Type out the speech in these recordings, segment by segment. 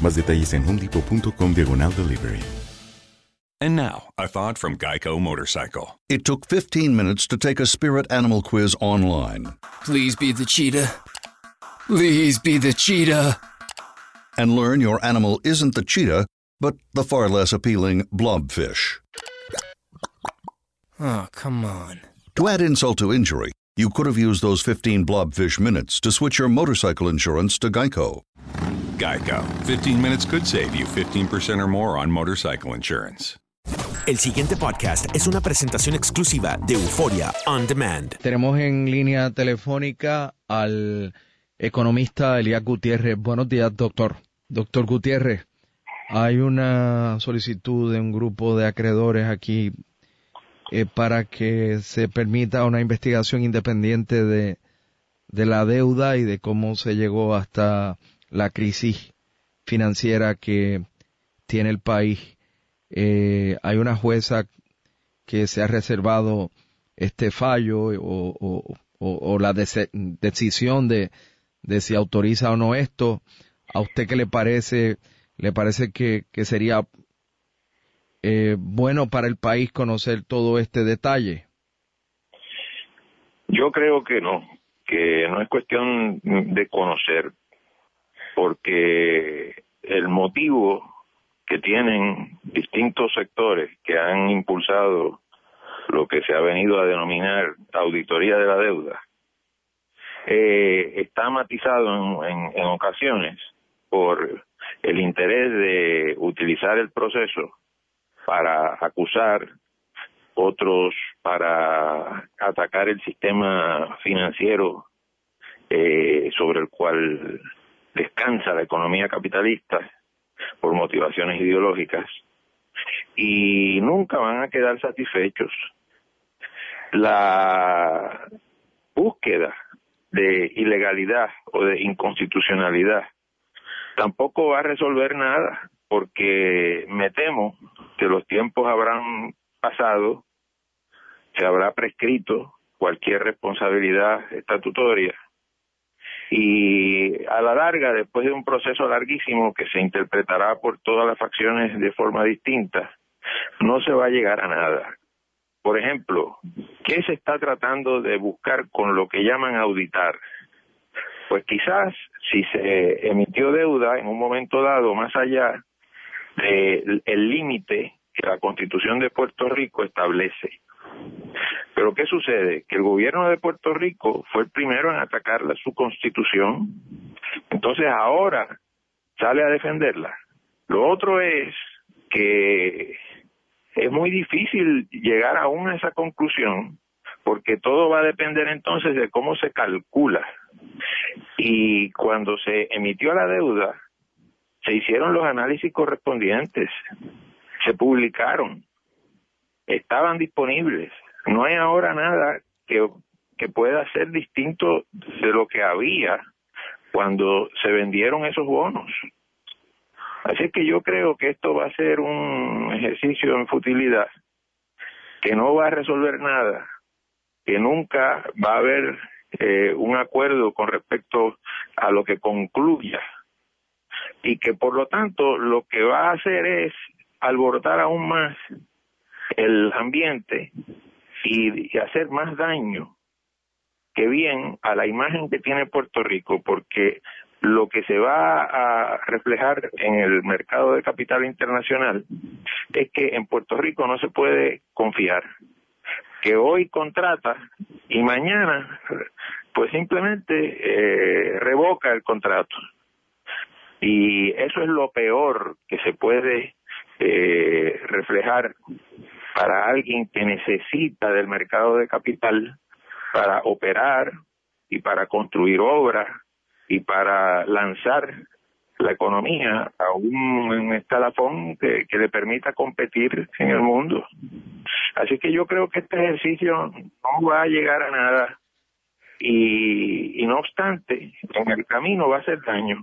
Más detalles en homedepot.com diagonal delivery. And now, a thought from Geico Motorcycle. It took 15 minutes to take a spirit animal quiz online. Please be the cheetah. Please be the cheetah. And learn your animal isn't the cheetah, but the far less appealing blobfish. Oh, come on. To add insult to injury, you could have used those 15 blobfish minutes to switch your motorcycle insurance to Geico. Geico. 15 minutes could save you 15% or more on motorcycle insurance. El siguiente podcast es una presentación exclusiva de Euforia On Demand. Tenemos en línea telefónica al economista Elías Gutiérrez. Buenos días, doctor. Doctor Gutiérrez, hay una solicitud de un grupo de acreedores aquí eh, para que se permita una investigación independiente de, de la deuda y de cómo se llegó hasta la crisis financiera que tiene el país. Eh, hay una jueza que se ha reservado este fallo o, la decisión de, si autoriza o no esto. ¿A usted qué le parece? ¿Le parece que, que sería eh, bueno para el país conocer todo este detalle? Yo creo que no, que no es cuestión de conocer, porque el motivo que tienen distintos sectores que han impulsado lo que se ha venido a denominar auditoría de la deuda, eh, está matizado en, en ocasiones por el interés de utilizar el proceso para acusar, otros para atacar el sistema financiero eh, sobre el cual descansa la economía capitalista por motivaciones ideológicas y nunca van a quedar satisfechos. La búsqueda de ilegalidad o de inconstitucionalidad tampoco va a resolver nada porque me temo que los tiempos habrán pasado, se habrá prescrito cualquier responsabilidad estatutoria y a la larga, después de un proceso larguísimo que se interpretará por todas las facciones de forma distinta, no se va a llegar a nada. Por ejemplo, ¿qué se está tratando de buscar con lo que llaman auditar? Pues quizás si se emitió deuda en un momento dado más allá del límite que la Constitución de Puerto Rico establece. Pero ¿qué sucede? Que el gobierno de Puerto Rico fue el primero en atacar su constitución, entonces ahora sale a defenderla. Lo otro es que es muy difícil llegar aún a esa conclusión porque todo va a depender entonces de cómo se calcula. Y cuando se emitió la deuda, se hicieron los análisis correspondientes se publicaron, estaban disponibles. No hay ahora nada que, que pueda ser distinto de lo que había cuando se vendieron esos bonos. Así que yo creo que esto va a ser un ejercicio en futilidad, que no va a resolver nada, que nunca va a haber eh, un acuerdo con respecto a lo que concluya y que por lo tanto lo que va a hacer es alborotar aún más el ambiente y, hacer más daño que bien a la imagen que tiene Puerto Rico, porque lo que se va a reflejar en el mercado de capital internacional es que en Puerto Rico no se puede confiar, que hoy contrata y mañana pues simplemente eh, revoca el contrato. Y eso es lo peor que se puede eh, reflejar para alguien que necesita del mercado de capital para operar y para construir obras y para lanzar la economía a un escalafón que, que, le permita competir en el mundo. Así que yo creo que este ejercicio no va a llegar a nada y, y, no obstante, en el camino va a hacer daño.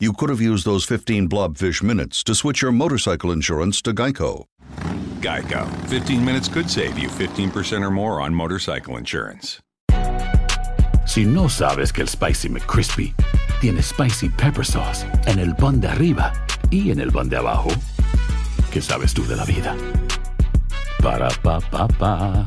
you could have used those 15 blobfish minutes to switch your motorcycle insurance to Geico. Geico. 15 minutes could save you 15% or more on motorcycle insurance. Si no sabes que el Spicy McCrispy tiene Spicy Pepper Sauce en el pan de arriba y en el pan de abajo, ¿qué sabes tú de la vida? Para, pa, pa, pa.